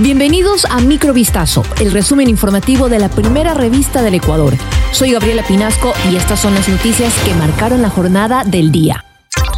Bienvenidos a Microvistazo, el resumen informativo de la primera revista del Ecuador. Soy Gabriela Pinasco y estas son las noticias que marcaron la jornada del día.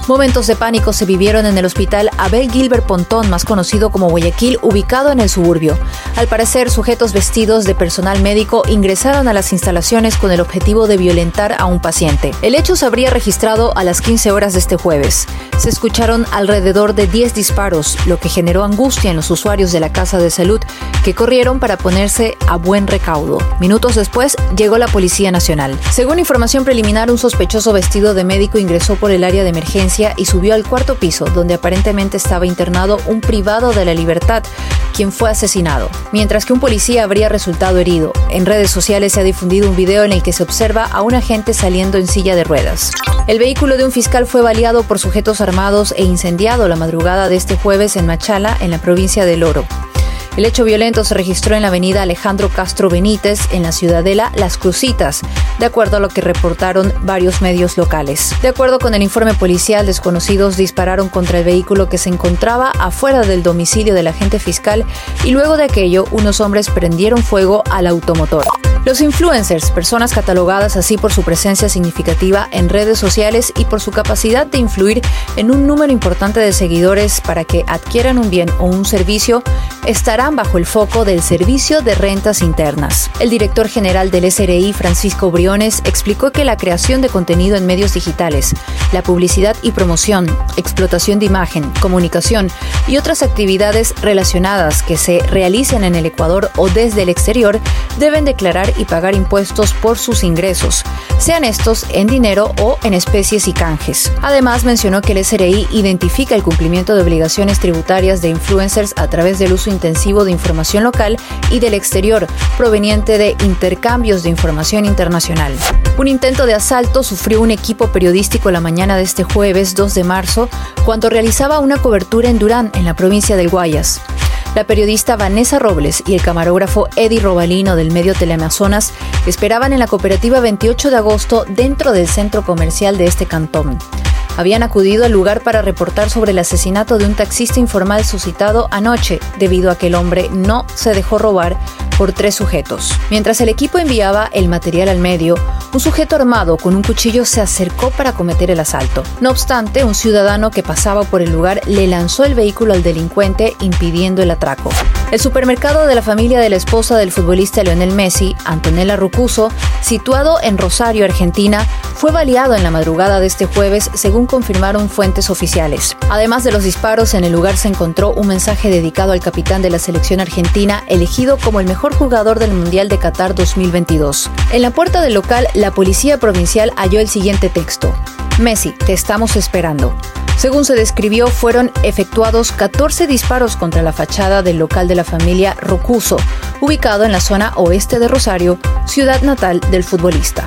Momentos de pánico se vivieron en el hospital Abel Gilbert Pontón, más conocido como Guayaquil, ubicado en el suburbio. Al parecer, sujetos vestidos de personal médico ingresaron a las instalaciones con el objetivo de violentar a un paciente. El hecho se habría registrado a las 15 horas de este jueves. Se escucharon alrededor de 10 disparos, lo que generó angustia en los usuarios de la casa de salud, que corrieron para ponerse a buen recaudo. Minutos después llegó la Policía Nacional. Según información preliminar, un sospechoso vestido de médico ingresó por el área de emergencia y subió al cuarto piso, donde aparentemente estaba internado un privado de la libertad, quien fue asesinado, mientras que un policía habría resultado herido. En redes sociales se ha difundido un video en el que se observa a un agente saliendo en silla de ruedas. El vehículo de un fiscal fue baleado por sujetos armados e incendiado la madrugada de este jueves en Machala, en la provincia de Loro. El hecho violento se registró en la avenida Alejandro Castro Benítez, en la ciudadela Las Crucitas, de acuerdo a lo que reportaron varios medios locales. De acuerdo con el informe policial, desconocidos dispararon contra el vehículo que se encontraba afuera del domicilio del agente fiscal y luego de aquello unos hombres prendieron fuego al automotor. Los influencers, personas catalogadas así por su presencia significativa en redes sociales y por su capacidad de influir en un número importante de seguidores para que adquieran un bien o un servicio, estarán bajo el foco del Servicio de Rentas Internas. El director general del SRI, Francisco Briones, explicó que la creación de contenido en medios digitales, la publicidad y promoción, explotación de imagen, comunicación y otras actividades relacionadas que se realicen en el Ecuador o desde el exterior deben declarar y pagar impuestos por sus ingresos, sean estos en dinero o en especies y canjes. Además, mencionó que el SRI identifica el cumplimiento de obligaciones tributarias de influencers a través del uso intensivo de información local y del exterior, proveniente de intercambios de información internacional. Un intento de asalto sufrió un equipo periodístico la mañana de este jueves 2 de marzo cuando realizaba una cobertura en Durán, en la provincia del Guayas. La periodista Vanessa Robles y el camarógrafo Eddie Robalino del medio Teleamazonas esperaban en la cooperativa 28 de agosto dentro del centro comercial de este cantón habían acudido al lugar para reportar sobre el asesinato de un taxista informal suscitado anoche, debido a que el hombre no se dejó robar por tres sujetos. Mientras el equipo enviaba el material al medio, un sujeto armado con un cuchillo se acercó para cometer el asalto. No obstante, un ciudadano que pasaba por el lugar le lanzó el vehículo al delincuente impidiendo el atraco. El supermercado de la familia de la esposa del futbolista Lionel Messi, Antonella Rucuso, situado en Rosario, Argentina, fue baleado en la madrugada de este jueves, según confirmaron fuentes oficiales. Además de los disparos, en el lugar se encontró un mensaje dedicado al capitán de la selección argentina, elegido como el mejor jugador del Mundial de Qatar 2022. En la puerta del local, la policía provincial halló el siguiente texto. Messi, te estamos esperando. Según se describió, fueron efectuados 14 disparos contra la fachada del local de la familia Rocuso, ubicado en la zona oeste de Rosario, ciudad natal del futbolista.